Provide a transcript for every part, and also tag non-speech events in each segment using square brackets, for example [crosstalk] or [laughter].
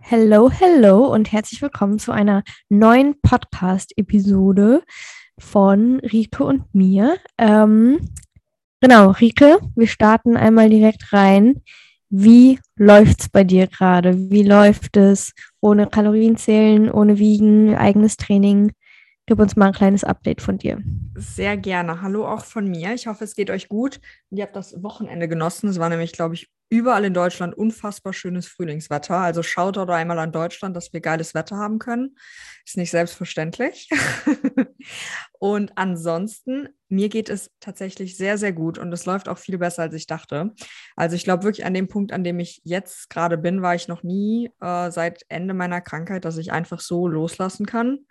Hello, hello und herzlich willkommen zu einer neuen Podcast-Episode von Rike und mir. Ähm, genau, Rike, wir starten einmal direkt rein. Wie läuft's bei dir gerade? Wie läuft es ohne Kalorienzählen, ohne Wiegen, eigenes Training? Gib uns mal ein kleines Update von dir. Sehr gerne. Hallo auch von mir. Ich hoffe, es geht euch gut ihr habt das Wochenende genossen. Es war nämlich, glaube ich, überall in Deutschland unfassbar schönes Frühlingswetter. Also schaut doch einmal an Deutschland, dass wir geiles Wetter haben können. Ist nicht selbstverständlich. [laughs] und ansonsten, mir geht es tatsächlich sehr, sehr gut und es läuft auch viel besser, als ich dachte. Also ich glaube wirklich an dem Punkt, an dem ich jetzt gerade bin, war ich noch nie äh, seit Ende meiner Krankheit, dass ich einfach so loslassen kann.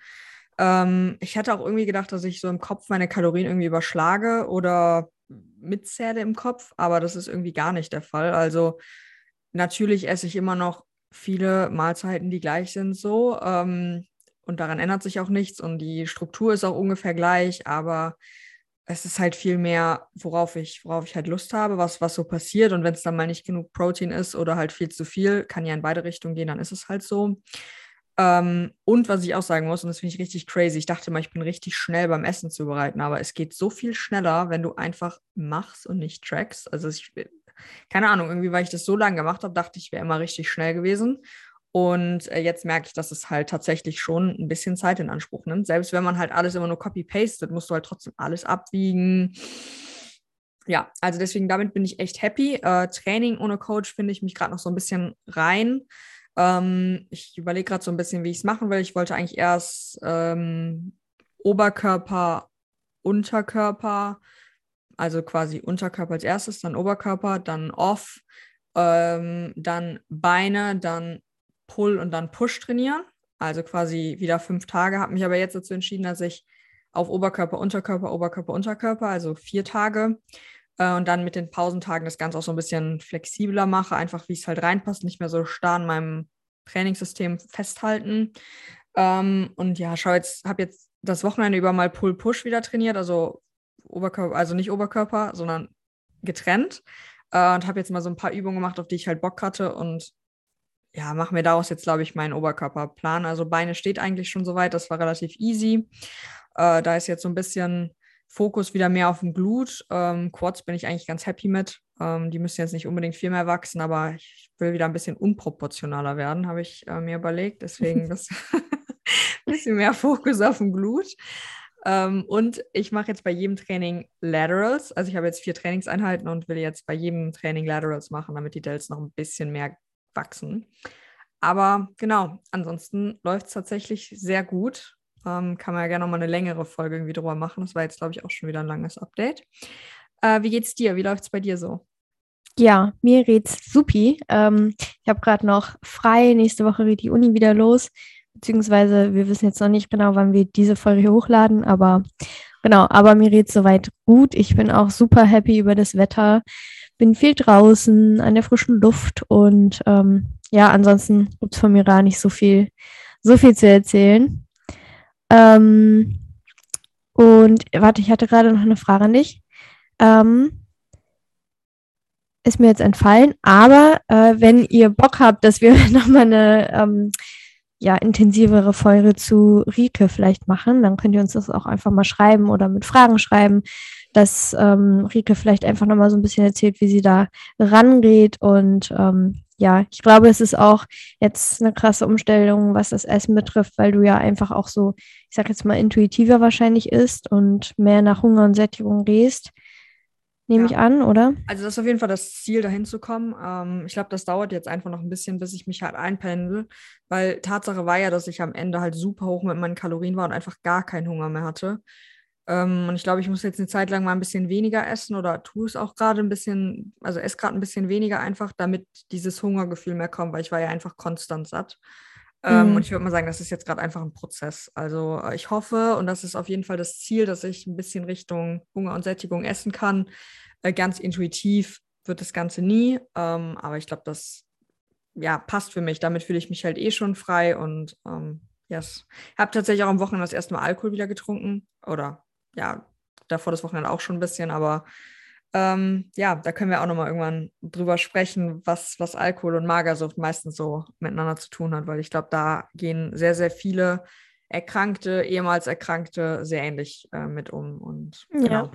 Ähm, ich hätte auch irgendwie gedacht, dass ich so im Kopf meine Kalorien irgendwie überschlage oder mitzähle im Kopf, aber das ist irgendwie gar nicht der Fall. Also natürlich esse ich immer noch viele Mahlzeiten, die gleich sind, so. Ähm, und daran ändert sich auch nichts und die Struktur ist auch ungefähr gleich, aber es ist halt viel mehr, worauf ich, worauf ich halt Lust habe, was, was so passiert. Und wenn es dann mal nicht genug Protein ist oder halt viel zu viel, kann ja in beide Richtungen gehen, dann ist es halt so. Ähm, und was ich auch sagen muss, und das finde ich richtig crazy, ich dachte mal, ich bin richtig schnell beim Essen zubereiten, aber es geht so viel schneller, wenn du einfach machst und nicht trackst. Also ich, keine Ahnung, irgendwie, weil ich das so lange gemacht habe, dachte ich, wäre immer richtig schnell gewesen. Und äh, jetzt merke ich, dass es halt tatsächlich schon ein bisschen Zeit in Anspruch nimmt. Selbst wenn man halt alles immer nur copy-pastet, musst du halt trotzdem alles abwiegen. Ja, also deswegen damit bin ich echt happy. Äh, Training ohne Coach finde ich mich gerade noch so ein bisschen rein. Ähm, ich überlege gerade so ein bisschen, wie ich es machen will. Ich wollte eigentlich erst ähm, Oberkörper, Unterkörper, also quasi Unterkörper als erstes, dann Oberkörper, dann Off, ähm, dann Beine, dann Pull und dann Push trainieren. Also quasi wieder fünf Tage. Habe mich aber jetzt dazu entschieden, dass ich auf Oberkörper, Unterkörper, Oberkörper, Unterkörper, also vier Tage äh, und dann mit den Pausentagen das Ganze auch so ein bisschen flexibler mache, einfach wie es halt reinpasst, nicht mehr so starr an meinem Trainingssystem festhalten. Ähm, und ja, schau jetzt, habe jetzt das Wochenende über mal Pull-Push wieder trainiert, also Oberkörper, also nicht Oberkörper, sondern getrennt. Äh, und habe jetzt mal so ein paar Übungen gemacht, auf die ich halt Bock hatte und ja, mache mir daraus jetzt, glaube ich, meinen Oberkörperplan. Also Beine steht eigentlich schon soweit, das war relativ easy. Äh, da ist jetzt so ein bisschen Fokus wieder mehr auf dem Glut. Ähm, Quads bin ich eigentlich ganz happy mit. Ähm, die müssen jetzt nicht unbedingt viel mehr wachsen, aber ich will wieder ein bisschen unproportionaler werden, habe ich äh, mir überlegt. Deswegen [laughs] ein [laughs] bisschen mehr Fokus auf dem Glut. Ähm, und ich mache jetzt bei jedem Training Laterals. Also ich habe jetzt vier Trainingseinheiten und will jetzt bei jedem Training Laterals machen, damit die Delts noch ein bisschen mehr wachsen. Aber genau, ansonsten läuft es tatsächlich sehr gut. Ähm, kann man ja gerne nochmal eine längere Folge irgendwie drüber machen. Das war jetzt, glaube ich, auch schon wieder ein langes Update. Äh, wie geht's dir? Wie läuft es bei dir so? Ja, mir geht's supi. Ähm, ich habe gerade noch frei. Nächste Woche geht die Uni wieder los. Beziehungsweise wir wissen jetzt noch nicht genau, wann wir diese Folge hochladen, aber genau, aber mir geht's soweit gut. Ich bin auch super happy über das Wetter. Bin viel draußen an der frischen Luft und ähm, ja, ansonsten gibt's von mir gar nicht so viel, so viel zu erzählen. Ähm, und warte, ich hatte gerade noch eine Frage an dich. Ähm, ist mir jetzt entfallen, aber äh, wenn ihr Bock habt, dass wir [laughs] nochmal eine ähm, ja, intensivere Folge zu Rike vielleicht machen, dann könnt ihr uns das auch einfach mal schreiben oder mit Fragen schreiben, dass ähm, Rike vielleicht einfach nochmal so ein bisschen erzählt, wie sie da rangeht und ähm, ja, ich glaube, es ist auch jetzt eine krasse Umstellung, was das Essen betrifft, weil du ja einfach auch so, ich sag jetzt mal, intuitiver wahrscheinlich isst und mehr nach Hunger und Sättigung gehst. Nehme ja. ich an, oder? Also das ist auf jeden Fall das Ziel, dahin zu kommen. Ähm, ich glaube, das dauert jetzt einfach noch ein bisschen, bis ich mich halt einpendel, weil Tatsache war ja, dass ich am Ende halt super hoch mit meinen Kalorien war und einfach gar keinen Hunger mehr hatte. Ähm, und ich glaube, ich muss jetzt eine Zeit lang mal ein bisschen weniger essen oder tue es auch gerade ein bisschen, also esse gerade ein bisschen weniger einfach, damit dieses Hungergefühl mehr kommt, weil ich war ja einfach konstant satt. Ähm, mhm. Und ich würde mal sagen, das ist jetzt gerade einfach ein Prozess. Also äh, ich hoffe, und das ist auf jeden Fall das Ziel, dass ich ein bisschen Richtung Hunger und Sättigung essen kann. Äh, ganz intuitiv wird das Ganze nie, ähm, aber ich glaube, das ja, passt für mich. Damit fühle ich mich halt eh schon frei und ähm, yes. Habe tatsächlich auch am Wochenende das erste Mal Alkohol wieder getrunken oder ja, davor das Wochenende auch schon ein bisschen, aber Ähm, ja, da können wir auch nochmal irgendwann drüber sprechen, was, was Alkohol und Magersucht meistens so miteinander zu tun hat, weil ich glaube, da gehen sehr, sehr viele Erkrankte, ehemals Erkrankte sehr ähnlich äh, mit um. Und genau.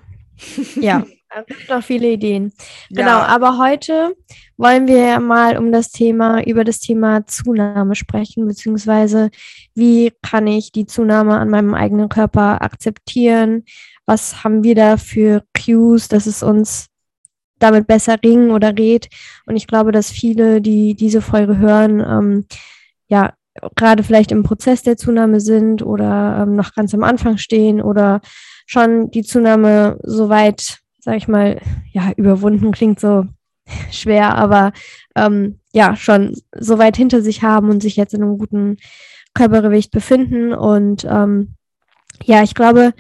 ja. ja, [laughs] es gibt noch viele Ideen. Genau, ja. aber heute wollen wir mal um das Thema, über das Thema Zunahme sprechen, beziehungsweise wie kann ich die Zunahme an meinem eigenen Körper akzeptieren? Was haben wir da für Cues, dass es uns damit besser ringen oder rät? Und ich glaube, dass viele, die diese Folge hören, ähm, ja, gerade vielleicht im Prozess der Zunahme sind oder ähm, noch ganz am Anfang stehen oder schon die Zunahme soweit, sag ich mal, ja, überwunden klingt so schwer, aber ähm, ja, schon so weit hinter sich haben und sich jetzt in einem guten Körpergewicht befinden. Und ähm, ja, ich glaube,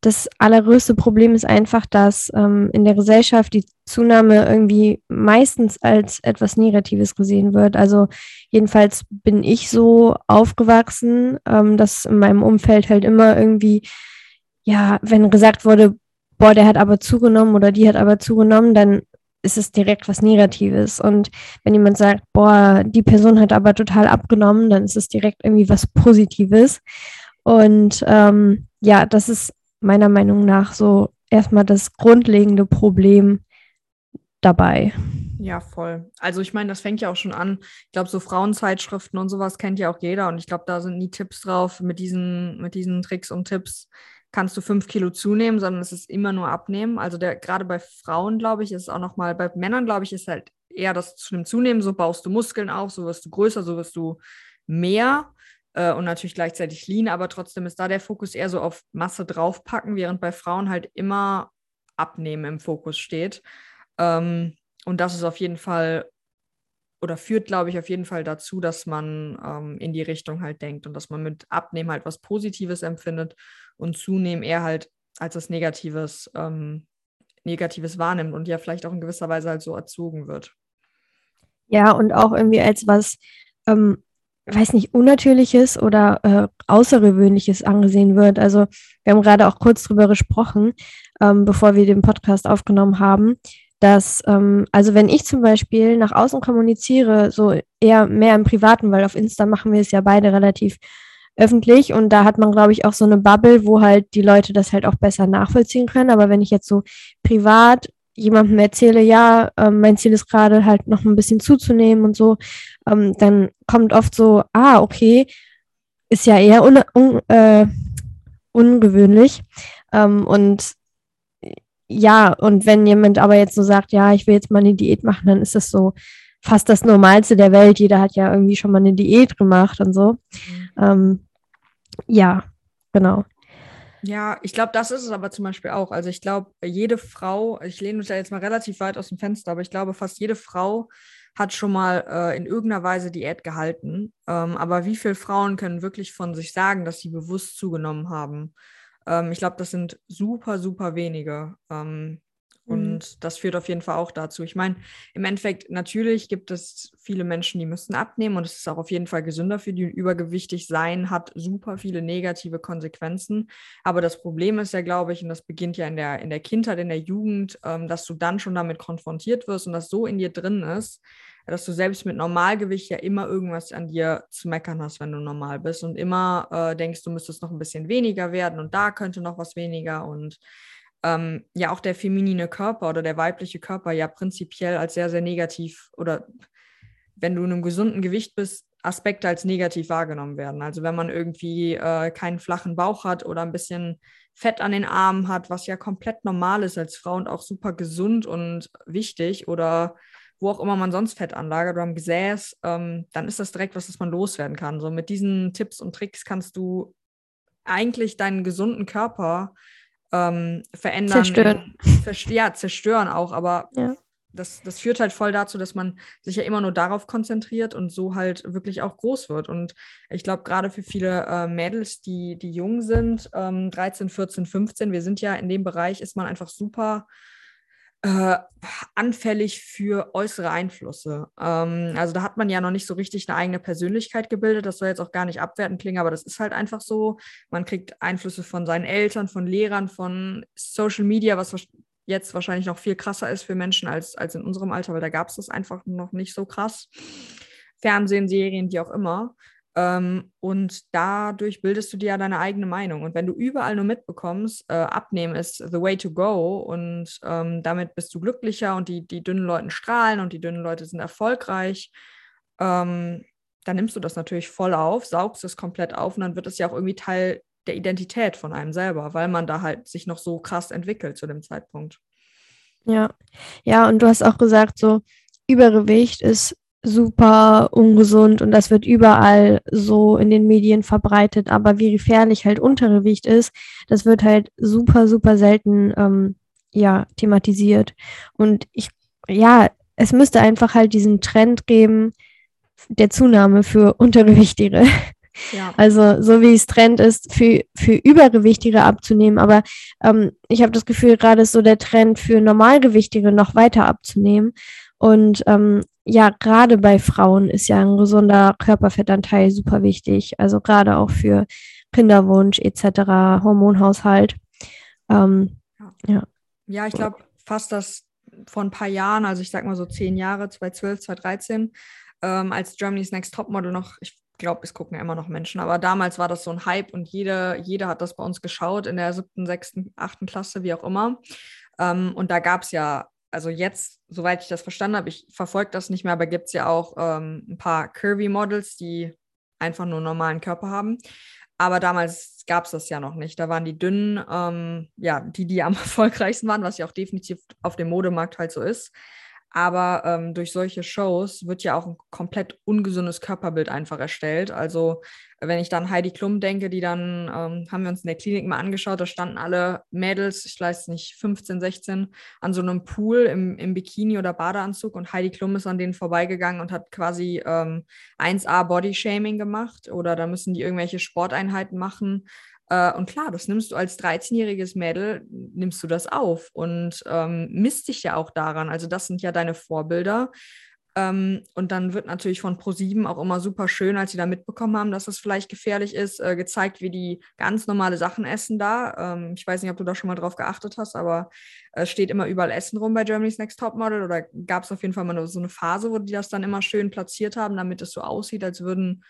das allergrößte Problem ist einfach, dass ähm, in der Gesellschaft die Zunahme irgendwie meistens als etwas Negatives gesehen wird. Also jedenfalls bin ich so aufgewachsen, ähm, dass in meinem Umfeld halt immer irgendwie, ja, wenn gesagt wurde, boah, der hat aber zugenommen oder die hat aber zugenommen, dann ist es direkt was Negatives. Und wenn jemand sagt, boah, die Person hat aber total abgenommen, dann ist es direkt irgendwie was Positives. Und ähm, ja, das ist meiner Meinung nach so erstmal das grundlegende Problem dabei. Ja, voll. Also ich meine, das fängt ja auch schon an. Ich glaube, so Frauenzeitschriften und sowas kennt ja auch jeder. Und ich glaube, da sind nie Tipps drauf. Mit diesen, mit diesen Tricks und Tipps kannst du fünf Kilo zunehmen, sondern es ist immer nur abnehmen. Also der, gerade bei Frauen, glaube ich, ist es auch nochmal, bei Männern, glaube ich, ist halt eher das zu dem Zunehmen. So baust du Muskeln auf, so wirst du größer, so wirst du mehr äh, und natürlich gleichzeitig lean, aber trotzdem ist da der Fokus eher so auf Masse draufpacken, während bei Frauen halt immer Abnehmen im Fokus steht. Ähm, und das ist auf jeden Fall oder führt, glaube ich, auf jeden Fall dazu, dass man ähm, in die Richtung halt denkt und dass man mit Abnehmen halt was Positives empfindet und zunehmen eher halt als das Negatives, ähm, Negatives wahrnimmt und ja vielleicht auch in gewisser Weise halt so erzogen wird. Ja, und auch irgendwie als was ähm, weiß nicht, Unnatürliches oder äh, Außergewöhnliches angesehen wird. Also wir haben gerade auch kurz drüber gesprochen, ähm, bevor wir den Podcast aufgenommen haben, dass, ähm, also wenn ich zum Beispiel nach außen kommuniziere, so eher mehr im Privaten, weil auf Insta machen wir es ja beide relativ öffentlich und da hat man, glaube ich, auch so eine Bubble, wo halt die Leute das halt auch besser nachvollziehen können. Aber wenn ich jetzt so privat jemandem erzähle, ja, äh, mein Ziel ist gerade halt noch ein bisschen zuzunehmen und so, ähm, dann kommt oft so, ah, okay, ist ja eher un un äh, ungewöhnlich. Ähm, und ja, und wenn jemand aber jetzt so sagt, ja, ich will jetzt mal eine Diät machen, dann ist das so fast das Normalste der Welt. Jeder hat ja irgendwie schon mal eine Diät gemacht und so. Mhm. Ähm, ja, genau. Ja, ich glaube, das ist es aber zum Beispiel auch. Also ich glaube, jede Frau, ich lehne mich da jetzt mal relativ weit aus dem Fenster, aber ich glaube, fast jede Frau hat schon mal äh, in irgendeiner Weise Diät gehalten. Ähm, aber wie viele Frauen können wirklich von sich sagen, dass sie bewusst zugenommen haben? Ähm, ich glaube, das sind super, super wenige. Ähm, Mhm. Und das führt auf jeden Fall auch dazu. Ich meine, im Endeffekt, natürlich gibt es viele Menschen, die müssen abnehmen und es ist auch auf jeden Fall gesünder für die. Übergewichtig sein hat super viele negative Konsequenzen. Aber das Problem ist ja, glaube ich, und das beginnt ja in der, in der Kindheit, in der Jugend, ähm, dass du dann schon damit konfrontiert wirst und das so in dir drin ist, dass du selbst mit Normalgewicht ja immer irgendwas an dir zu meckern hast, wenn du normal bist und immer äh, denkst, du müsstest noch ein bisschen weniger werden und da könnte noch was weniger und ähm, ja auch der feminine Körper oder der weibliche Körper ja prinzipiell als sehr, sehr negativ oder wenn du in einem gesunden Gewicht bist, Aspekte als negativ wahrgenommen werden. Also wenn man irgendwie äh, keinen flachen Bauch hat oder ein bisschen Fett an den Armen hat, was ja komplett normal ist als Frau und auch super gesund und wichtig oder wo auch immer man sonst Fett anlagert oder am Gesäß, ähm, dann ist das direkt was, das man loswerden kann. So mit diesen Tipps und Tricks kannst du eigentlich deinen gesunden Körper ähm, verändern. Zerstören. ja, zerstören auch, aber ja. das, das führt halt voll dazu, dass man sich ja immer nur darauf konzentriert und so halt wirklich auch groß wird. Und ich glaube, gerade für viele äh, Mädels, die, die jung sind, ähm, 13, 14, 15, wir sind ja in dem Bereich, ist man einfach super äh, anfällig für äußere Einflüsse. Ähm, also da hat man ja noch nicht so richtig eine eigene Persönlichkeit gebildet. Das soll jetzt auch gar nicht abwertend klingen, aber das ist halt einfach so. Man kriegt Einflüsse von seinen Eltern, von Lehrern, von Social Media, was jetzt wahrscheinlich noch viel krasser ist für Menschen als, als in unserem Alter, weil da gab es das einfach noch nicht so krass. Fernsehen, Serien, wie auch immer. Ähm, und dadurch bildest du dir ja deine eigene Meinung. Und wenn du überall nur mitbekommst, äh, abnehmen ist the way to go und ähm, damit bist du glücklicher und die, die dünnen Leute strahlen und die dünnen Leute sind erfolgreich, ähm, dann nimmst du das natürlich voll auf, saugst es komplett auf und dann wird es ja auch irgendwie Teil der Identität von einem selber, weil man da halt sich noch so krass entwickelt zu dem Zeitpunkt. Ja, ja, und du hast auch gesagt, so Übergewicht ist super ungesund und das wird überall so in den Medien verbreitet. Aber wie gefährlich halt Untergewicht ist, das wird halt super, super selten ähm, ja, thematisiert. Und ich, ja, es müsste einfach halt diesen Trend geben der Zunahme für Untergewichtige. Ja. [laughs] Also so wie es Trend ist, für, für Übergewichtige abzunehmen. Aber ähm, ich habe das Gefühl, gerade ist so der Trend für Normalgewichtige noch weiter abzunehmen. Und ähm, ja, gerade bei Frauen ist ja ein gesunder Körperfettanteil super wichtig. Also gerade auch für Kinderwunsch etc., Hormonhaushalt. Ähm, ja. ja, ich glaube fast das vor ein paar Jahren, also ich sag mal so zehn Jahre, 2012, 2013, ähm, als Germany's Next Topmodel noch, ich glaube, es gucken ja immer noch Menschen, aber damals war das so ein Hype und jeder, jeder hat das bei uns geschaut in der siebten, sechsten, achten Klasse, wie auch immer. Ähm, und da gab es ja, also jetzt, soweit ich das verstanden habe, ich verfolge das nicht mehr, aber gibt es ja auch ähm, ein paar Curvy-Models, die einfach nur normalen Körper haben. Aber damals gab es das ja noch nicht. Da waren die dünnen, ähm, ja, die, die am [laughs] erfolgreichsten waren, was ja auch definitiv auf dem Modemarkt halt so ist. Aber ähm, durch solche Shows wird ja auch ein komplett ungesundes Körperbild einfach erstellt. Also wenn ich dann Heidi Klum denke, die dann, ähm, haben wir uns in der Klinik mal angeschaut, da standen alle Mädels, ich weiß nicht, 15, 16, an so einem Pool im, im Bikini oder Badeanzug und Heidi Klum ist an denen vorbeigegangen und hat quasi ähm, 1A Bodyshaming gemacht oder da müssen die irgendwelche Sporteinheiten machen und klar, das nimmst du als 13-jähriges Mädel, nimmst du das auf und ähm, misst dich ja auch daran. Also das sind ja deine Vorbilder. Ähm, und dann wird natürlich von ProSieben auch immer super schön, als sie da mitbekommen haben, dass das vielleicht gefährlich ist, äh, gezeigt, wie die ganz normale Sachen essen da. Ähm, ich weiß nicht, ob du da schon mal drauf geachtet hast, aber es äh, steht immer überall Essen rum bei Germany's Next Topmodel oder gab es auf jeden Fall mal so eine Phase, wo die das dann immer schön platziert haben, damit es so aussieht, als würden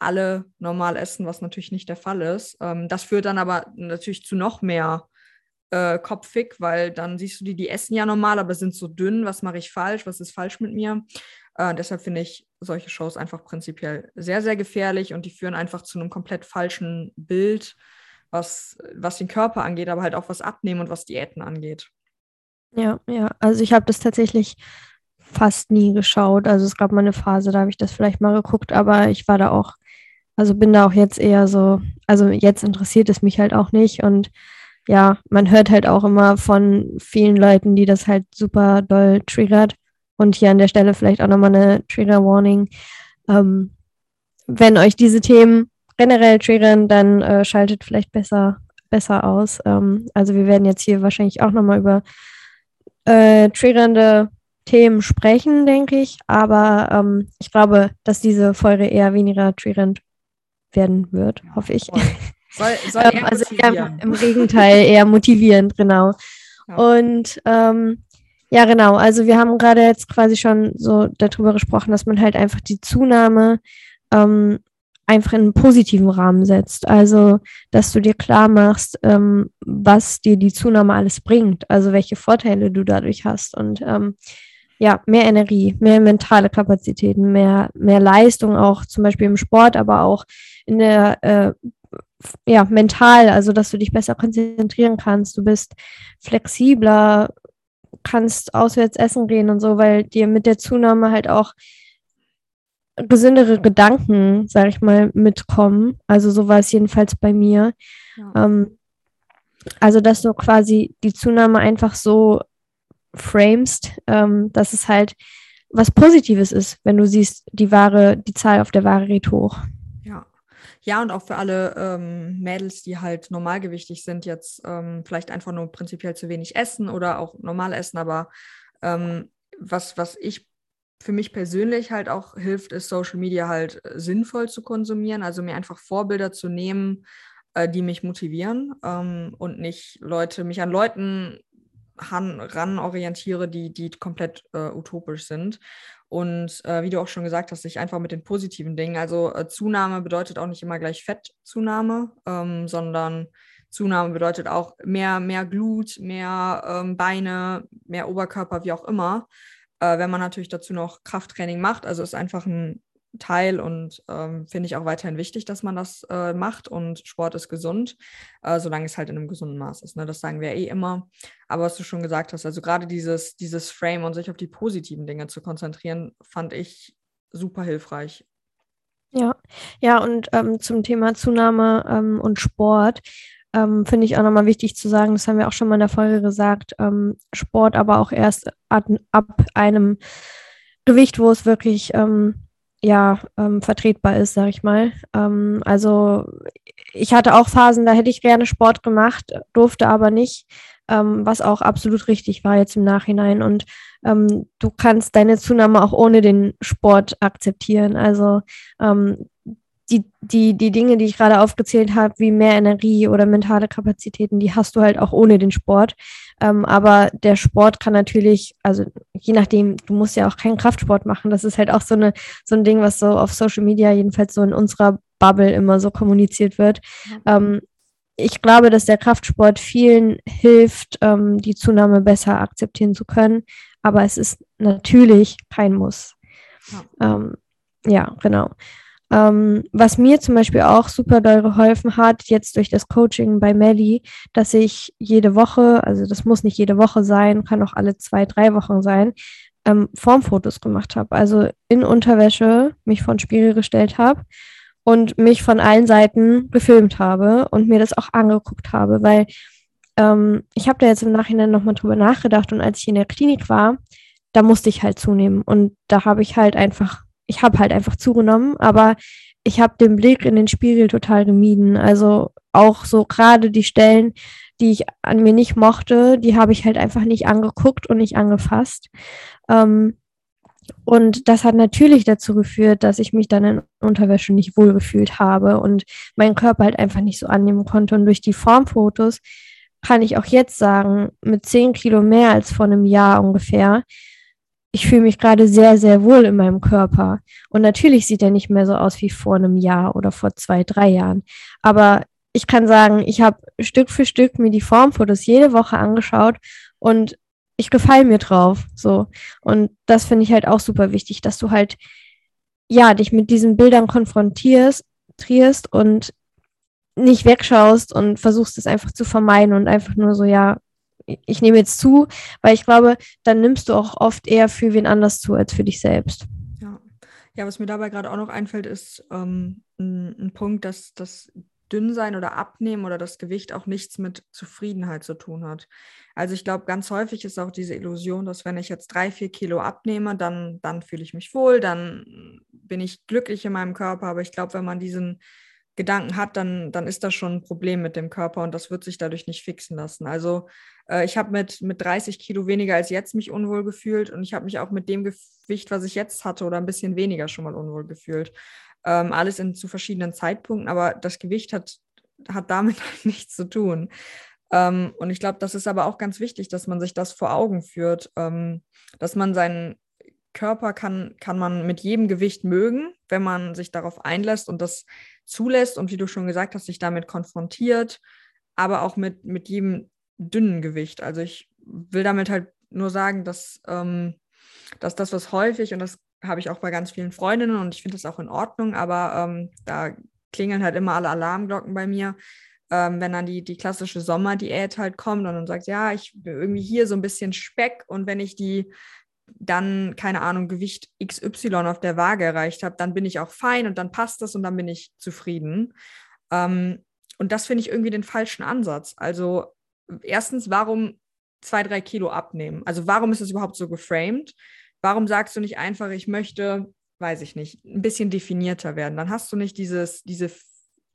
alle normal essen, was natürlich nicht der Fall ist. Ähm, das führt dann aber natürlich zu noch mehr äh, Kopfig, weil dann siehst du die, die essen ja normal, aber sind so dünn. Was mache ich falsch? Was ist falsch mit mir? Äh, deshalb finde ich solche Shows einfach prinzipiell sehr, sehr gefährlich und die führen einfach zu einem komplett falschen Bild, was, was den Körper angeht, aber halt auch was Abnehmen und was Diäten angeht. Ja, ja. Also ich habe das tatsächlich fast nie geschaut. Also es gab mal eine Phase, da habe ich das vielleicht mal geguckt, aber ich war da auch also bin da auch jetzt eher so, also jetzt interessiert es mich halt auch nicht und ja, man hört halt auch immer von vielen Leuten, die das halt super doll triggert. Und hier an der Stelle vielleicht auch nochmal eine Trigger Warning. Ähm, wenn euch diese Themen generell triggern, dann äh, schaltet vielleicht besser, besser aus. Ähm, also wir werden jetzt hier wahrscheinlich auch nochmal über äh, triggernde Themen sprechen, denke ich. Aber ähm, ich glaube, dass diese Folge eher weniger triggernd werden wird, hoffe ich. Soll, [laughs] soll ähm, also eher im Gegenteil, eher motivierend, genau. Ja. Und ähm, ja, genau. Also wir haben gerade jetzt quasi schon so darüber gesprochen, dass man halt einfach die Zunahme ähm, einfach in einen positiven Rahmen setzt. Also, dass du dir klar machst, ähm, was dir die Zunahme alles bringt, also welche Vorteile du dadurch hast. Und ähm, ja, mehr Energie, mehr mentale Kapazitäten, mehr, mehr Leistung auch zum Beispiel im Sport, aber auch in der, äh, ja, mental, also dass du dich besser konzentrieren kannst, du bist flexibler, kannst auswärts essen gehen und so, weil dir mit der Zunahme halt auch gesündere Gedanken, sag ich mal, mitkommen. Also so war es jedenfalls bei mir. Ja. Ähm, also, dass du quasi die Zunahme einfach so framest, ähm, dass es halt was Positives ist, wenn du siehst, die Ware, die Zahl auf der Ware geht hoch. Ja. Und auch für alle ähm, Mädels, die halt normalgewichtig sind, jetzt ähm, vielleicht einfach nur prinzipiell zu wenig essen oder auch normal essen, aber ähm, was, was ich für mich persönlich halt auch hilft, ist Social Media halt äh, sinnvoll zu konsumieren, also mir einfach Vorbilder zu nehmen, äh, die mich motivieren ähm, und nicht Leute, mich an Leuten ran orientiere, die, die komplett äh, utopisch sind. Und äh, wie du auch schon gesagt hast, sich einfach mit den positiven Dingen. Also äh, Zunahme bedeutet auch nicht immer gleich Fettzunahme, ähm, sondern Zunahme bedeutet auch mehr, mehr Glut, mehr ähm, Beine, mehr Oberkörper, wie auch immer. Äh, wenn man natürlich dazu noch Krafttraining macht, also ist einfach ein Teil und ähm, finde ich auch weiterhin wichtig, dass man das äh, macht und Sport ist gesund, äh, solange es halt in einem gesunden Maß ist. Ne? Das sagen wir eh immer. Aber was du schon gesagt hast, also gerade dieses, dieses Frame und sich auf die positiven Dinge zu konzentrieren, fand ich super hilfreich. Ja, ja, und ähm, zum Thema Zunahme ähm, und Sport ähm, finde ich auch nochmal wichtig zu sagen, das haben wir auch schon mal in der Folge gesagt, ähm, Sport aber auch erst ab, ab einem Gewicht, wo es wirklich ähm, ja, ähm, vertretbar ist, sag ich mal. Ähm, also ich hatte auch Phasen, da hätte ich gerne Sport gemacht, durfte aber nicht, ähm, was auch absolut richtig war jetzt im Nachhinein. Und ähm, du kannst deine Zunahme auch ohne den Sport akzeptieren. Also ähm, die, die, die Dinge, die ich gerade aufgezählt habe, wie mehr Energie oder mentale Kapazitäten, die hast du halt auch ohne den Sport. Ähm, aber der Sport kann natürlich, also je nachdem, du musst ja auch keinen Kraftsport machen. Das ist halt auch so, eine, so ein Ding, was so auf Social Media, jedenfalls so in unserer Bubble immer so kommuniziert wird. Ähm, ich glaube, dass der Kraftsport vielen hilft, ähm, die Zunahme besser akzeptieren zu können. Aber es ist natürlich kein Muss. Ja, ähm, ja genau. Ähm, was mir zum Beispiel auch super doll geholfen hat, jetzt durch das Coaching bei Melly, dass ich jede Woche, also das muss nicht jede Woche sein, kann auch alle zwei, drei Wochen sein, ähm, Formfotos gemacht habe. Also in Unterwäsche mich von Spiegel gestellt habe und mich von allen Seiten gefilmt habe und mir das auch angeguckt habe, weil ähm, ich habe da jetzt im Nachhinein nochmal drüber nachgedacht und als ich in der Klinik war, da musste ich halt zunehmen und da habe ich halt einfach ich habe halt einfach zugenommen, aber ich habe den Blick in den Spiegel total gemieden. Also auch so gerade die Stellen, die ich an mir nicht mochte, die habe ich halt einfach nicht angeguckt und nicht angefasst. Ähm, und das hat natürlich dazu geführt, dass ich mich dann in Unterwäsche nicht wohlgefühlt habe und meinen Körper halt einfach nicht so annehmen konnte. Und durch die Formfotos kann ich auch jetzt sagen, mit zehn Kilo mehr als vor einem Jahr ungefähr, ich fühle mich gerade sehr, sehr wohl in meinem Körper. Und natürlich sieht er nicht mehr so aus wie vor einem Jahr oder vor zwei, drei Jahren. Aber ich kann sagen, ich habe Stück für Stück mir die Formfotos jede Woche angeschaut und ich gefalle mir drauf. So. Und das finde ich halt auch super wichtig, dass du halt, ja, dich mit diesen Bildern konfrontierst und nicht wegschaust und versuchst es einfach zu vermeiden und einfach nur so, ja, ich nehme jetzt zu, weil ich glaube, dann nimmst du auch oft eher für wen anders zu als für dich selbst. Ja, ja was mir dabei gerade auch noch einfällt, ist ähm, ein, ein, Punkt, dass das Dünnsein oder Abnehmen oder das Gewicht auch nichts mit Zufriedenheit zu tun hat. Also ich glaube, ganz häufig ist auch diese Illusion, dass wenn ich jetzt drei, vier Kilo abnehme, dann, dann fühle ich mich wohl, dann bin ich glücklich in meinem Körper. Aber ich glaube, wenn man diesen Gedanken hat, dann, dann ist das schon ein Problem mit dem Körper und das wird sich dadurch nicht fixen lassen. Also äh, ich habe mit, mit 30 Kilo weniger als jetzt mich unwohl gefühlt und ich habe mich auch mit dem Gewicht, was ich jetzt hatte oder ein bisschen weniger schon mal unwohl gefühlt. Ähm, alles in, zu verschiedenen Zeitpunkten, aber das Gewicht hat, hat damit [laughs] nichts zu tun. Ähm, und ich glaube, das ist aber auch ganz wichtig, dass man sich das vor Augen führt, ähm, dass man seinen Körper kann, kann man mit jedem Gewicht mögen, wenn man sich darauf einlässt und das zulässt und wie du schon gesagt hast, sich damit konfrontiert, aber auch mit, mit jedem dünnen Gewicht. Also ich will damit halt nur sagen, dass, ähm, dass das, was häufig, und das habe ich auch bei ganz vielen Freundinnen und ich finde das auch in Ordnung, aber ähm, da klingeln halt immer alle Alarmglocken bei mir, ähm, wenn dann die, die klassische Sommerdiät halt kommt und dann sagt, ja, ich irgendwie hier so ein bisschen Speck und wenn ich die dann, keine Ahnung, Gewicht XY auf der Waage erreicht habe, dann bin ich auch fein und dann passt das und dann bin ich zufrieden. Ähm, und das finde ich irgendwie den falschen Ansatz. Also erstens, warum zwei, drei Kilo abnehmen? Also warum ist es überhaupt so geframed? Warum sagst du nicht einfach, ich möchte, weiß ich nicht, ein bisschen definierter werden? Dann hast du nicht dieses, diese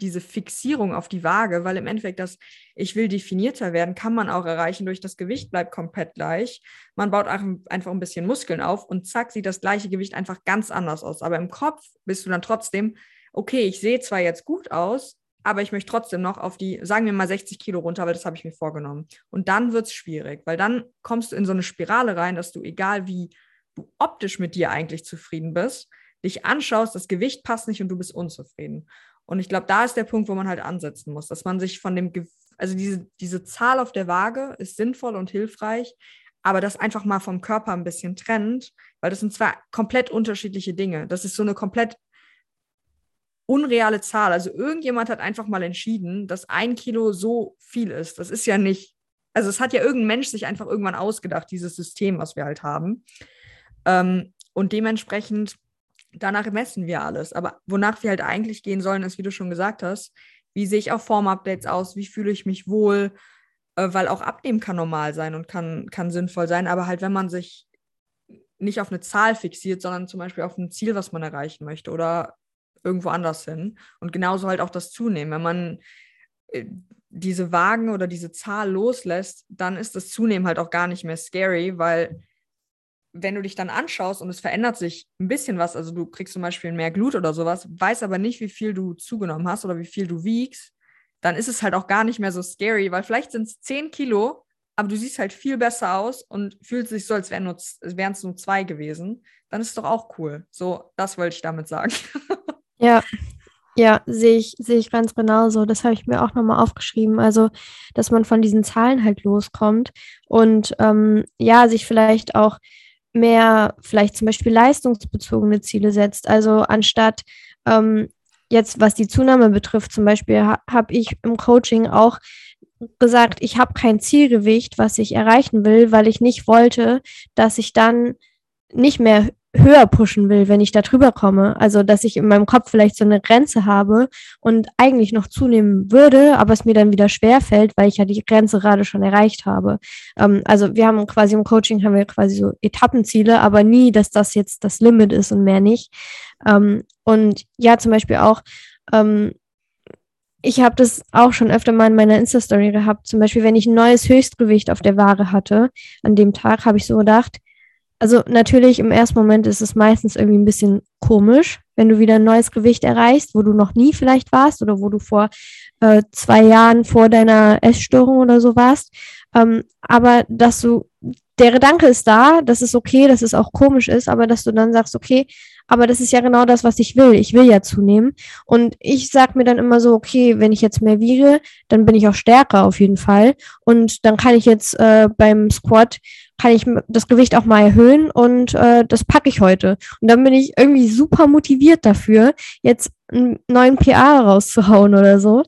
diese Fixierung auf die Waage, weil im Endeffekt das Ich will definierter werden, kann man auch erreichen durch das Gewicht bleibt komplett gleich. Man baut einfach ein bisschen Muskeln auf und zack, sieht das gleiche Gewicht einfach ganz anders aus. Aber im Kopf bist du dann trotzdem, okay, ich sehe zwar jetzt gut aus, aber ich möchte trotzdem noch auf die, sagen wir mal 60 Kilo runter, weil das habe ich mir vorgenommen. Und dann wird es schwierig, weil dann kommst du in so eine Spirale rein, dass du, egal wie du optisch mit dir eigentlich zufrieden bist, dich anschaust, das Gewicht passt nicht und du bist unzufrieden. Und ich glaube, da ist der Punkt, wo man halt ansetzen muss, dass man sich von dem, also diese, diese Zahl auf der Waage ist sinnvoll und hilfreich, aber das einfach mal vom Körper ein bisschen trennt, weil das sind zwar komplett unterschiedliche Dinge. Das ist so eine komplett unreale Zahl. Also irgendjemand hat einfach mal entschieden, dass ein Kilo so viel ist. Das ist ja nicht, also es hat ja irgendein Mensch sich einfach irgendwann ausgedacht, dieses System, was wir halt haben. Ähm, und dementsprechend, danach messen wir alles. Aber wonach wir halt eigentlich gehen sollen, ist, wie du schon gesagt hast, wie sehe ich auf Formupdates aus, wie fühle ich mich wohl, äh, weil auch Abnehmen kann normal sein und kann, kann sinnvoll sein. Aber halt, wenn man sich nicht auf eine Zahl fixiert, sondern zum Beispiel auf ein Ziel, was man erreichen möchte oder irgendwo anders hin. Und genauso halt auch das Zunehmen. Wenn man äh, diese Wagen oder diese Zahl loslässt, dann ist das Zunehmen halt auch gar nicht mehr scary, weil wenn du dich dann anschaust und es verändert sich ein bisschen was, also du kriegst zum Beispiel mehr Glut oder sowas, weißt aber nicht, wie viel du zugenommen hast oder wie viel du wiegst, dann ist es halt auch gar nicht mehr so scary, weil vielleicht sind es 10 Kilo, aber du siehst halt viel besser aus und fühlst dich so, als wären es nur zwei gewesen, dann ist es doch auch cool. So, das wollte ich damit sagen. [laughs] Ja, ja, sehe ich, sehe ich ganz genauso. Das habe ich mir auch nochmal aufgeschrieben. Also, dass man von diesen Zahlen halt loskommt und ähm, ja, sich vielleicht auch mehr, vielleicht zum Beispiel leistungsbezogene Ziele setzt. Also anstatt ähm, jetzt, was die Zunahme betrifft, zum Beispiel ha habe ich im Coaching auch gesagt, ich habe kein Zielgewicht, was ich erreichen will, weil ich nicht wollte, dass ich dann nicht mehr höher pushen will, wenn ich da drüber komme. Also, dass ich in meinem Kopf vielleicht so eine Grenze habe und eigentlich noch zunehmen würde, aber es mir dann wieder schwer fällt, weil ich ja die Grenze gerade schon erreicht habe. Ähm, also, wir haben quasi im Coaching haben wir quasi so Etappenziele, aber nie, dass das jetzt das Limit ist und mehr nicht. Ähm, und ja, zum Beispiel auch, ähm, ich habe das auch schon öfter mal in meiner Insta-Story gehabt. Zum Beispiel, wenn ich ein neues Höchstgewicht auf der Ware hatte, an dem Tag habe ich so gedacht, also natürlich im ersten Moment ist es meistens irgendwie ein bisschen komisch, wenn du wieder ein neues Gewicht erreichst, wo du noch nie vielleicht warst oder wo du vor äh, zwei Jahren vor deiner Essstörung oder so warst. Ähm, aber dass du, der Gedanke ist da, dass es okay, dass es auch komisch ist, aber dass du dann sagst, okay, aber das ist ja genau das, was ich will. Ich will ja zunehmen. Und ich sag mir dann immer so, okay, wenn ich jetzt mehr wiege, dann bin ich auch stärker auf jeden Fall. Und dann kann ich jetzt äh, beim Squat kann ich das Gewicht auch mal erhöhen und äh, das packe ich heute. Und dann bin ich irgendwie super motiviert dafür, jetzt einen neuen PA rauszuhauen oder so.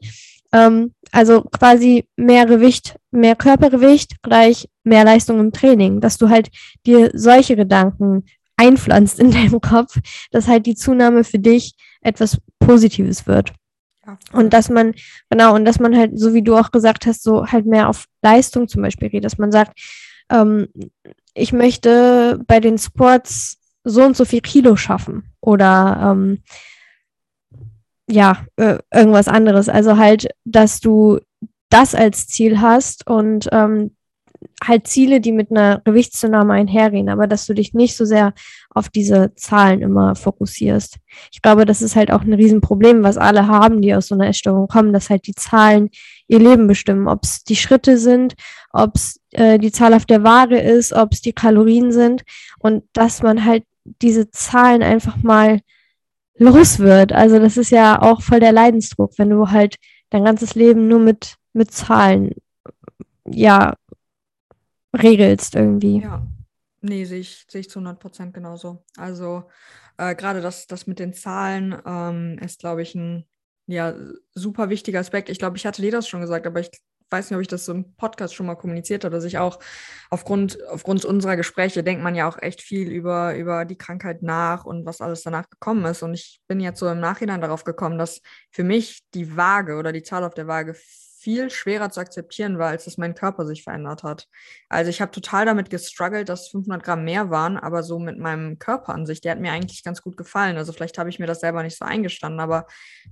Ähm, also quasi mehr Gewicht, mehr Körpergewicht gleich mehr Leistung im Training, dass du halt dir solche Gedanken einpflanzt in [laughs] deinem Kopf, dass halt die Zunahme für dich etwas Positives wird. Und dass man, genau, und dass man halt, so wie du auch gesagt hast, so halt mehr auf Leistung zum Beispiel geht, dass man sagt, ähm, ich möchte bei den Squats so und so viel Kilo schaffen oder ähm, ja, äh, irgendwas anderes. Also halt, dass du das als Ziel hast und ähm, halt Ziele, die mit einer Gewichtszunahme einhergehen, aber dass du dich nicht so sehr auf diese Zahlen immer fokussierst. Ich glaube, das ist halt auch ein Riesenproblem, was alle haben, die aus so einer Essstörung kommen, dass halt die Zahlen ihr Leben bestimmen, ob es die Schritte sind, ob es äh, die Zahl auf der Waage ist, ob es die Kalorien sind und dass man halt diese Zahlen einfach mal los wird. Also das ist ja auch voll der Leidensdruck, wenn du halt dein ganzes Leben nur mit, mit Zahlen ja regelst irgendwie. Ja, nee, sehe ich, sehe ich zu 100 Prozent genauso. Also äh, gerade das, das mit den Zahlen ähm, ist, glaube ich, ein ja, super wichtiger Aspekt. Ich glaube, ich hatte dir das schon gesagt, aber ich weiß nicht, ob ich das im Podcast schon mal kommuniziert habe, dass ich auch aufgrund, aufgrund unserer Gespräche denkt man ja auch echt viel über, über die Krankheit nach und was alles danach gekommen ist. Und ich bin jetzt so im Nachhinein darauf gekommen, dass für mich die Waage oder die Zahl auf der Waage viel schwerer zu akzeptieren war, als dass mein Körper sich verändert hat. Also ich habe total damit gestruggelt, dass 500 Gramm mehr waren, aber so mit meinem Körper an sich, der hat mir eigentlich ganz gut gefallen. Also vielleicht habe ich mir das selber nicht so eingestanden, aber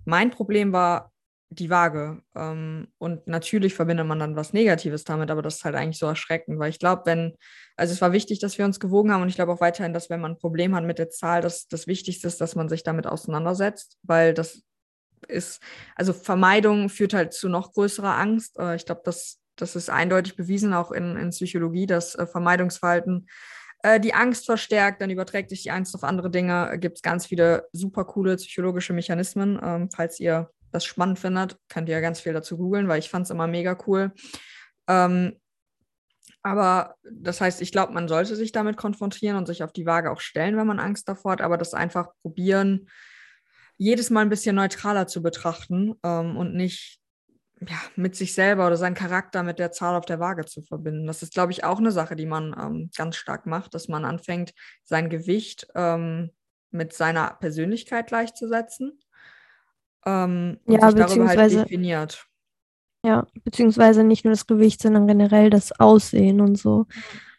mein Problem war die Waage. Ähm, und natürlich verbindet man dann was Negatives damit, aber das ist halt eigentlich so erschreckend, weil ich glaube, wenn, also es war wichtig, dass wir uns gewogen haben und ich glaube auch weiterhin, dass wenn man ein Problem hat mit der Zahl, dass das Wichtigste ist, dass man sich damit auseinandersetzt, weil das ist, also Vermeidung führt halt zu noch größerer Angst. Äh, ich glaube, das, das ist eindeutig bewiesen, auch in, in Psychologie, dass äh, Vermeidungsverhalten äh, die Angst verstärkt, dann überträgt sich die Angst auf andere Dinge. Gibt es ganz viele super coole psychologische Mechanismen. Ähm, falls ihr das spannend findet, könnt ihr ja ganz viel dazu googeln, weil ich fand es immer mega cool. Ähm, aber das heißt, ich glaube, man sollte sich damit konfrontieren und sich auf die Waage auch stellen, wenn man Angst davor hat, aber das einfach probieren, jedes Mal ein bisschen neutraler zu betrachten ähm, und nicht ja, mit sich selber oder seinen Charakter mit der Zahl auf der Waage zu verbinden. Das ist, glaube ich, auch eine Sache, die man ähm, ganz stark macht, dass man anfängt, sein Gewicht ähm, mit seiner Persönlichkeit gleichzusetzen ähm, und ja, sich darüber halt definiert. Ja, beziehungsweise nicht nur das Gewicht, sondern generell das Aussehen und so.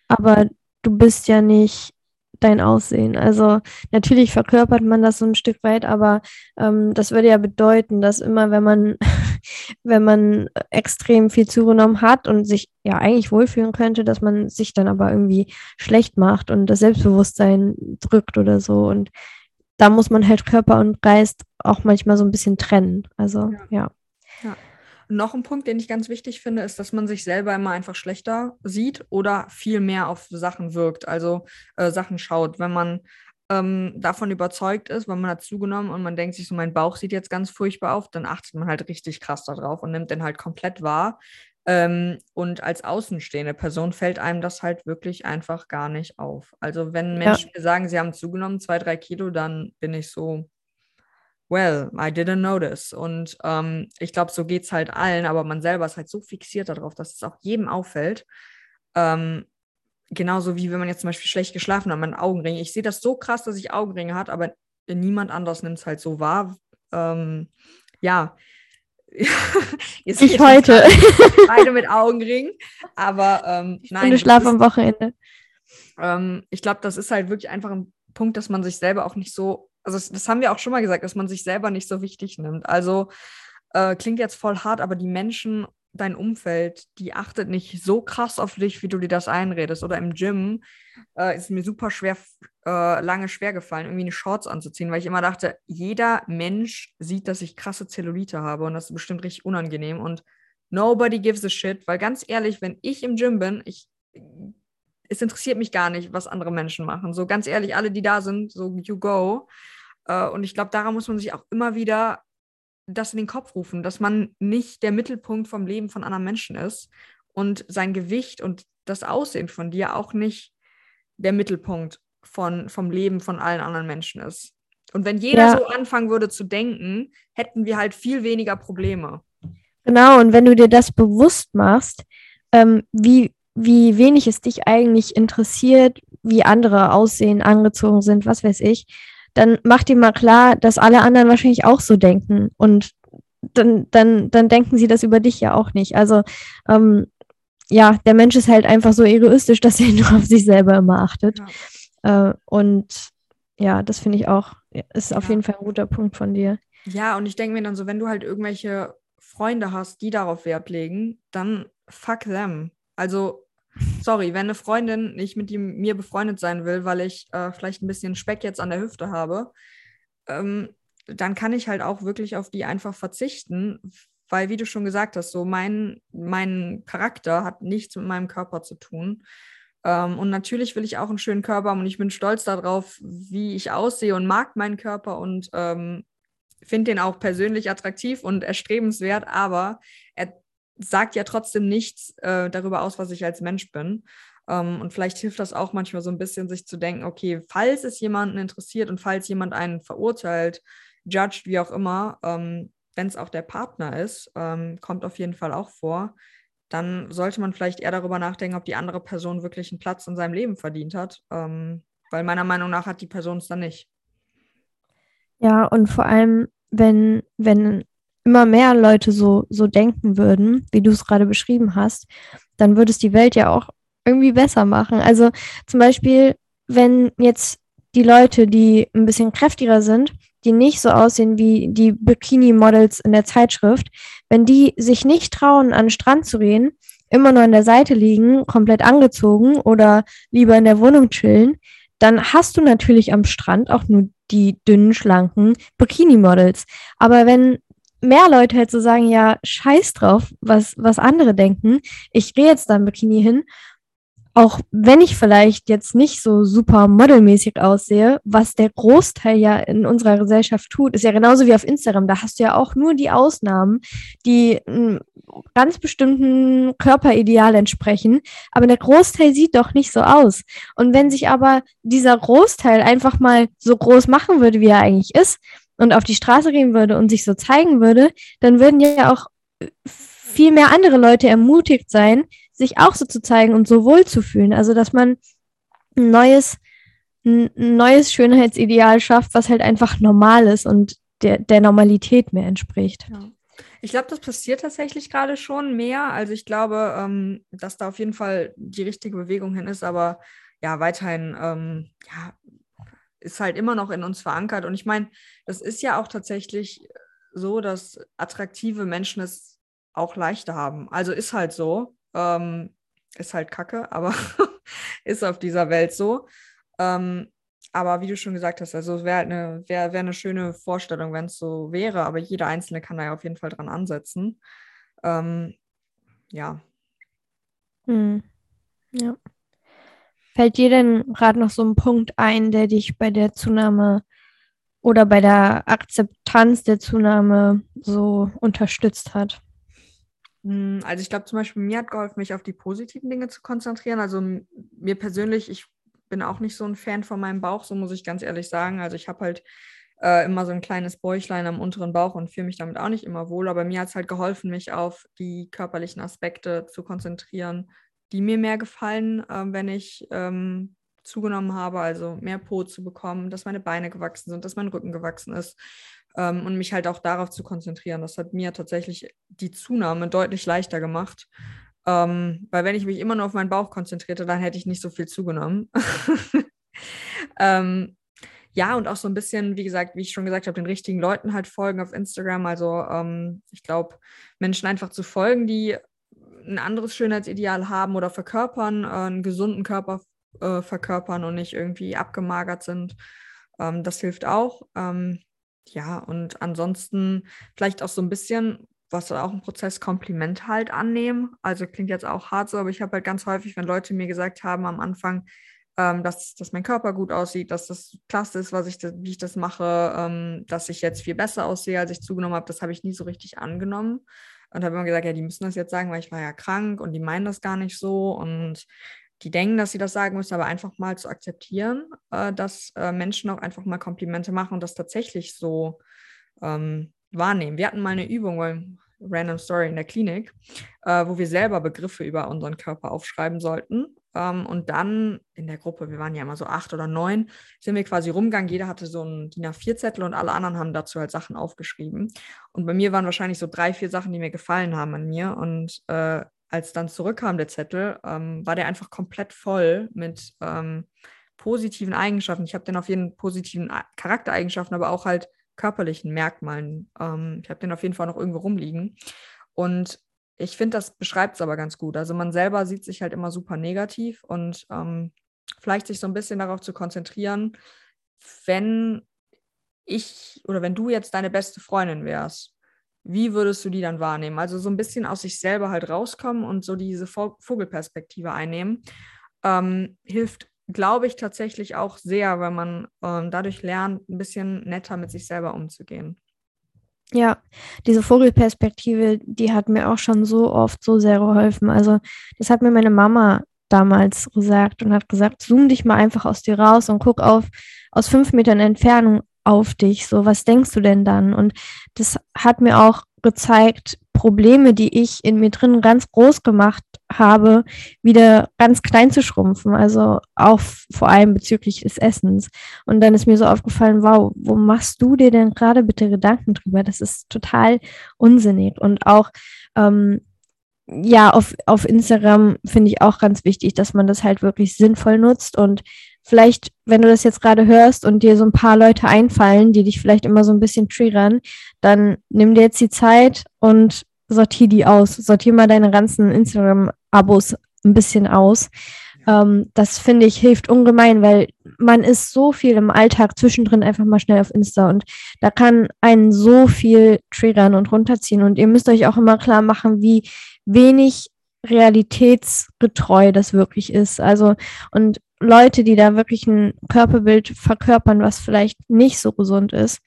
Aber du bist ja nicht dein Aussehen. Also natürlich verkörpert man das so ein Stück weit, aber ähm, das würde ja bedeuten, dass immer, wenn man, [laughs] wenn man extrem viel zugenommen hat und sich ja eigentlich wohlfühlen könnte, dass man sich dann aber irgendwie schlecht macht und das Selbstbewusstsein drückt oder so. Und da muss man halt Körper und Geist auch manchmal so ein bisschen trennen. Also ja. ja. Noch ein Punkt, den ich ganz wichtig finde, ist, dass man sich selber immer einfach schlechter sieht oder viel mehr auf Sachen wirkt, also äh, Sachen schaut. Wenn man ähm, davon überzeugt ist, weil man hat zugenommen und man denkt sich so, mein Bauch sieht jetzt ganz furchtbar auf, dann achtet man halt richtig krass darauf und nimmt den halt komplett wahr. Ähm, und als außenstehende Person fällt einem das halt wirklich einfach gar nicht auf. Also wenn Menschen ja. mir sagen, sie haben zugenommen, zwei, drei Kilo, dann bin ich so, well, I didn't notice. Und ähm, ich glaube, so geht es halt allen, aber man selber ist halt so fixiert darauf, dass es auch jedem auffällt. Ähm, genauso wie wenn man jetzt zum Beispiel schlecht geschlafen hat, man Augenringe. Ich sehe das so krass, dass ich Augenringe hat, aber niemand anders nimmt es halt so wahr. Ähm, ja. [laughs] ich heute. [laughs] Beide mit Augenringen. Aber ähm, ich nein. Schlaf am Wochenende. Ähm, ich glaube, das ist halt wirklich einfach ein Punkt, dass man sich selber auch nicht so also das, haben wir auch schon mal gesagt, dass man sich selber nicht so wichtig nimmt. Also äh, klingt jetzt voll hart, aber die Menschen, dein Umfeld, die achtet nicht so krass auf dich, wie du dir das einredest. Oder im Gym äh, ist mir super schwer, äh, lange schwer gefallen, irgendwie eine Shorts anzuziehen, weil ich immer dachte, jeder Mensch sieht, dass ich krasse Zellulite habe und das ist bestimmt richtig unangenehm und nobody gives a shit, weil ganz ehrlich, wenn ich im Gym bin, ich es interessiert mich gar nicht, was andere Menschen machen. So ganz ehrlich, alle, die da sind, so you go. Äh, und ich glaube, daran muss man sich auch immer wieder das in den Kopf rufen, dass man nicht der Mittelpunkt vom Leben von anderen Menschen ist und sein Gewicht und das Aussehen von dir auch nicht der Mittelpunkt von, vom Leben von allen anderen Menschen ist. Und wenn jeder ja. so anfangen würde zu denken, hätten wir halt viel weniger Probleme. Genau, und wenn du dir das bewusst machst, ähm, wie, wie wenig es dich eigentlich interessiert, wie andere aussehen, angezogen sind, was weiß ich, dann mach dir mal klar, dass alle anderen wahrscheinlich auch so denken. Und dann, dann, dann denken sie das über dich ja auch nicht. Also ähm, ja, der Mensch ist halt einfach so egoistisch, [laughs] dass er nur auf sich selber immer achtet. Ja. Äh, und ja, das finde ich auch, ist ja. auf jeden Fall ein guter Punkt von dir. Ja, und ich denke mir dann so, wenn du halt irgendwelche Freunde hast, die darauf Wert legen, dann fuck them. Also sorry, wenn eine Freundin nicht mit ihm, mir befreundet sein will, weil ich äh, vielleicht ein bisschen Speck jetzt an der Hüfte habe, ähm, dann kann ich halt auch wirklich auf die einfach verzichten, weil, wie du schon gesagt hast, so mein, mein Charakter hat nichts mit meinem Körper zu tun. Ähm, und natürlich will ich auch einen schönen Körper haben und ich bin stolz darauf, wie ich aussehe und mag meinen Körper und ähm, finde den auch persönlich attraktiv und erstrebenswert, aber er sagt ja trotzdem nichts äh, darüber aus, was ich als Mensch bin. Ähm, und vielleicht hilft das auch manchmal so ein bisschen, sich zu denken, okay, falls es jemanden interessiert und falls jemand einen verurteilt, judged, wie auch immer, ähm, wenn es auch der Partner ist, ähm, kommt auf jeden Fall auch vor, dann sollte man vielleicht eher darüber nachdenken, ob die andere Person wirklich einen Platz in seinem Leben verdient hat. Weil meiner Meinung nach hat die Person es dann nicht. Ja, und vor allem, wenn, wenn immer mehr Leute so, so denken würden, wie du es gerade beschrieben hast, dann würde es die Welt ja auch irgendwie besser machen. Also zum Beispiel, wenn jetzt die Leute, die ein bisschen kräftiger sind, die nicht so aussehen wie die Bikini-Models in der Zeitschrift, wenn die sich nicht trauen, an den Strand zu gehen, immer nur an der Seite liegen, komplett angezogen oder lieber in der Wohnung chillen, dann hast du natürlich am Strand auch nur die dünnen, schlanken Bikini-Models. Aber wenn mehr Leute halt so sagen, ja, scheiß drauf, was, was andere denken. Ich gehe jetzt da im Bikini hin auch wenn ich vielleicht jetzt nicht so super modelmäßig aussehe, was der Großteil ja in unserer Gesellschaft tut, ist ja genauso wie auf Instagram. Da hast du ja auch nur die Ausnahmen, die einem ganz bestimmten Körperideal entsprechen. Aber der Großteil sieht doch nicht so aus. Und wenn sich aber dieser Großteil einfach mal so groß machen würde, wie er eigentlich ist, und auf die Straße gehen würde und sich so zeigen würde, dann würden ja auch viel mehr andere Leute ermutigt sein, sich auch so zu zeigen und so wohl zu fühlen. Also, dass man ein neues, ein neues Schönheitsideal schafft, was halt einfach normal ist und der, der Normalität mehr entspricht. Ja. Ich glaube, das passiert tatsächlich gerade schon mehr. Also ich glaube, ähm, dass da auf jeden Fall die richtige Bewegung hin ist, aber ja, weiterhin ähm, ja, ist halt immer noch in uns verankert. Und ich meine, das ist ja auch tatsächlich so, dass attraktive Menschen es auch leichter haben. Also ist halt so. Ähm, ist halt kacke, aber [laughs] ist auf dieser Welt so. Ähm, aber wie du schon gesagt hast, also es wäre halt eine, wär, wär eine schöne Vorstellung, wenn es so wäre, aber jeder Einzelne kann da ja auf jeden Fall dran ansetzen. Ähm, ja. Hm. Ja. Fällt dir denn gerade noch so ein Punkt ein, der dich bei der Zunahme oder bei der Akzeptanz der Zunahme so unterstützt hat? Hm, also ich glaube zum Beispiel, mir hat geholfen, mich auf die positiven Dinge zu konzentrieren. Also mir persönlich, ich bin auch nicht so ein Fan von meinem Bauch, so muss ich ganz ehrlich sagen. Also ich habe halt äh, immer so ein kleines Bäuchlein am unteren Bauch und fühle mich damit auch nicht immer wohl. Aber mir hat es halt geholfen, mich auf die körperlichen Aspekte zu konzentrieren, die mir mehr gefallen, äh, wenn ich ähm, zugenommen habe, also mehr Po zu bekommen, dass meine Beine gewachsen sind, dass mein Rücken gewachsen ist ähm, und mich halt auch darauf zu konzentrieren. Das hat mir tatsächlich die Zunahme deutlich leichter gemacht. Ähm, weil wenn ich mich immer nur auf meinen Bauch konzentrierte, dann hätte ich nicht so viel zugenommen. [laughs] ähm, ja, und auch so ein bisschen, wie gesagt, wie ich schon gesagt habe, den richtigen Leuten halt folgen auf Instagram. Also ähm, ich glaube, Menschen einfach zu folgen, die ein anderes Schönheitsideal haben oder verkörpern, äh, einen gesunden Körper äh, verkörpern und nicht irgendwie abgemagert sind. Ähm, das hilft auch. Ähm, ja, und ansonsten vielleicht auch so ein bisschen, was auch ein Prozess, Kompliment halt annehmen. Also klingt jetzt auch hart so, aber ich habe halt ganz häufig, wenn Leute mir gesagt haben am Anfang, ähm, dass, dass mein Körper gut aussieht, dass das klasse ist, was ich wie ich das mache, ähm, dass ich jetzt viel besser aussehe, als ich zugenommen habe, das habe ich nie so richtig angenommen. Und habe immer gesagt, ja, die müssen das jetzt sagen, weil ich war ja krank und die meinen das gar nicht so. Und die denken, dass sie das sagen müssen, aber einfach mal zu akzeptieren, äh, dass äh, Menschen auch einfach mal Komplimente machen und das tatsächlich so ähm, wahrnehmen. Wir hatten mal eine Übung, weil Random Story in der Klinik, äh, wo wir selber Begriffe über unseren Körper aufschreiben sollten. Ähm, und dann in der Gruppe, wir waren ja immer so acht oder neun, sind wir quasi rumgegangen. Jeder hatte so einen DIN A4-Zettel und alle anderen haben dazu halt Sachen aufgeschrieben. Und bei mir waren wahrscheinlich so drei, vier Sachen, die mir gefallen haben an mir. Und äh, als dann zurückkam der Zettel, ähm, war der einfach komplett voll mit ähm, positiven Eigenschaften. Ich habe den auf jeden positiven Charaktereigenschaften, aber auch halt körperlichen Merkmalen. Ähm, ich habe den auf jeden Fall noch irgendwo rumliegen. Und ich finde, das beschreibt es aber ganz gut. Also man selber sieht sich halt immer super negativ und ähm, vielleicht sich so ein bisschen darauf zu konzentrieren, wenn ich oder wenn du jetzt deine beste Freundin wärst wie würdest du die dann wahrnehmen? Also so ein bisschen aus sich selber halt rauskommen und so diese Vogelperspektive einnehmen, ähm, hilft, glaube ich, tatsächlich auch sehr, wenn man ähm, dadurch lernt, ein bisschen netter mit sich selber umzugehen. Ja, diese Vogelperspektive, die hat mir auch schon so oft so sehr geholfen. Also das hat mir meine Mama damals gesagt und hat gesagt, zoom dich mal einfach aus dir raus und guck auf aus fünf Metern Entfernung auf dich? So, was denkst du denn dann? Und das hat mir auch gezeigt, Probleme, die ich in mir drin ganz groß gemacht habe, wieder ganz klein zu schrumpfen. Also auch vor allem bezüglich des Essens. Und dann ist mir so aufgefallen, wow, wo machst du dir denn gerade bitte Gedanken drüber? Das ist total unsinnig. Und auch ähm, ja, auf, auf Instagram finde ich auch ganz wichtig, dass man das halt wirklich sinnvoll nutzt und vielleicht, wenn du das jetzt gerade hörst und dir so ein paar Leute einfallen, die dich vielleicht immer so ein bisschen triggern, dann nimm dir jetzt die Zeit und sortier die aus. Sortier mal deine ganzen Instagram-Abos ein bisschen aus. Ähm, das finde ich hilft ungemein, weil man ist so viel im Alltag zwischendrin einfach mal schnell auf Insta und da kann einen so viel triggern und runterziehen. Und ihr müsst euch auch immer klar machen, wie wenig realitätsgetreu das wirklich ist. Also, und Leute, die da wirklich ein Körperbild verkörpern, was vielleicht nicht so gesund ist,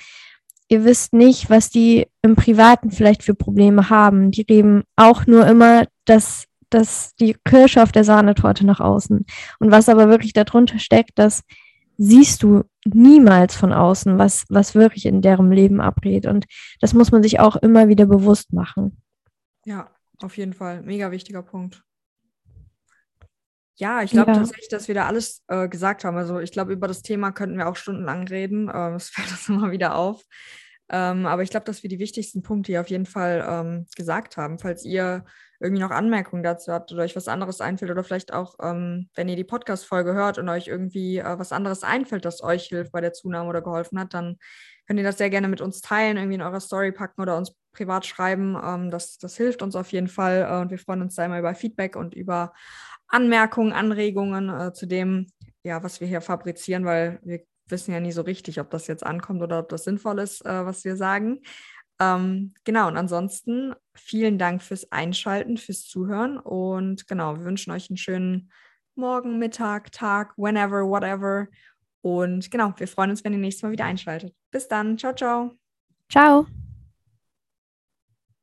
ihr wisst nicht, was die im Privaten vielleicht für Probleme haben. Die reden auch nur immer, dass, dass die Kirsche auf der Sahnetorte nach außen. Und was aber wirklich darunter steckt, das siehst du niemals von außen, was, was wirklich in deren Leben abgeht. Und das muss man sich auch immer wieder bewusst machen. Ja, auf jeden Fall. Mega wichtiger Punkt. Ja, ich glaube ja. tatsächlich, dass wir da alles äh, gesagt haben. Also ich glaube, über das Thema könnten wir auch stundenlang reden. Ähm, [laughs] es fällt uns immer wieder auf. Ähm, aber ich glaube, dass wir die wichtigsten Punkte hier auf jeden Fall ähm, gesagt haben. Falls ihr irgendwie noch Anmerkungen dazu habt oder euch was anderes einfällt oder vielleicht auch, ähm, wenn ihr die Podcast-Folge hört und euch irgendwie äh, was anderes einfällt, das euch hilft bei der Zunahme oder geholfen hat, dann könnt ihr das sehr gerne mit uns teilen, irgendwie in eurer Story packen oder uns privat schreiben. Ähm, das, das hilft uns auf jeden Fall äh, und wir freuen uns da immer über Feedback und über Anmerkungen, Anregungen äh, zu dem, ja, was wir hier fabrizieren, weil wir wissen ja nie so richtig, ob das jetzt ankommt oder ob das sinnvoll ist, äh, was wir sagen. Ähm, genau, und ansonsten vielen Dank fürs Einschalten, fürs Zuhören und genau, wir wünschen euch einen schönen Morgen, Mittag, Tag, whenever, whatever. Und genau, wir freuen uns, wenn ihr nächstes Mal wieder einschaltet. Bis dann. Ciao, ciao. Ciao.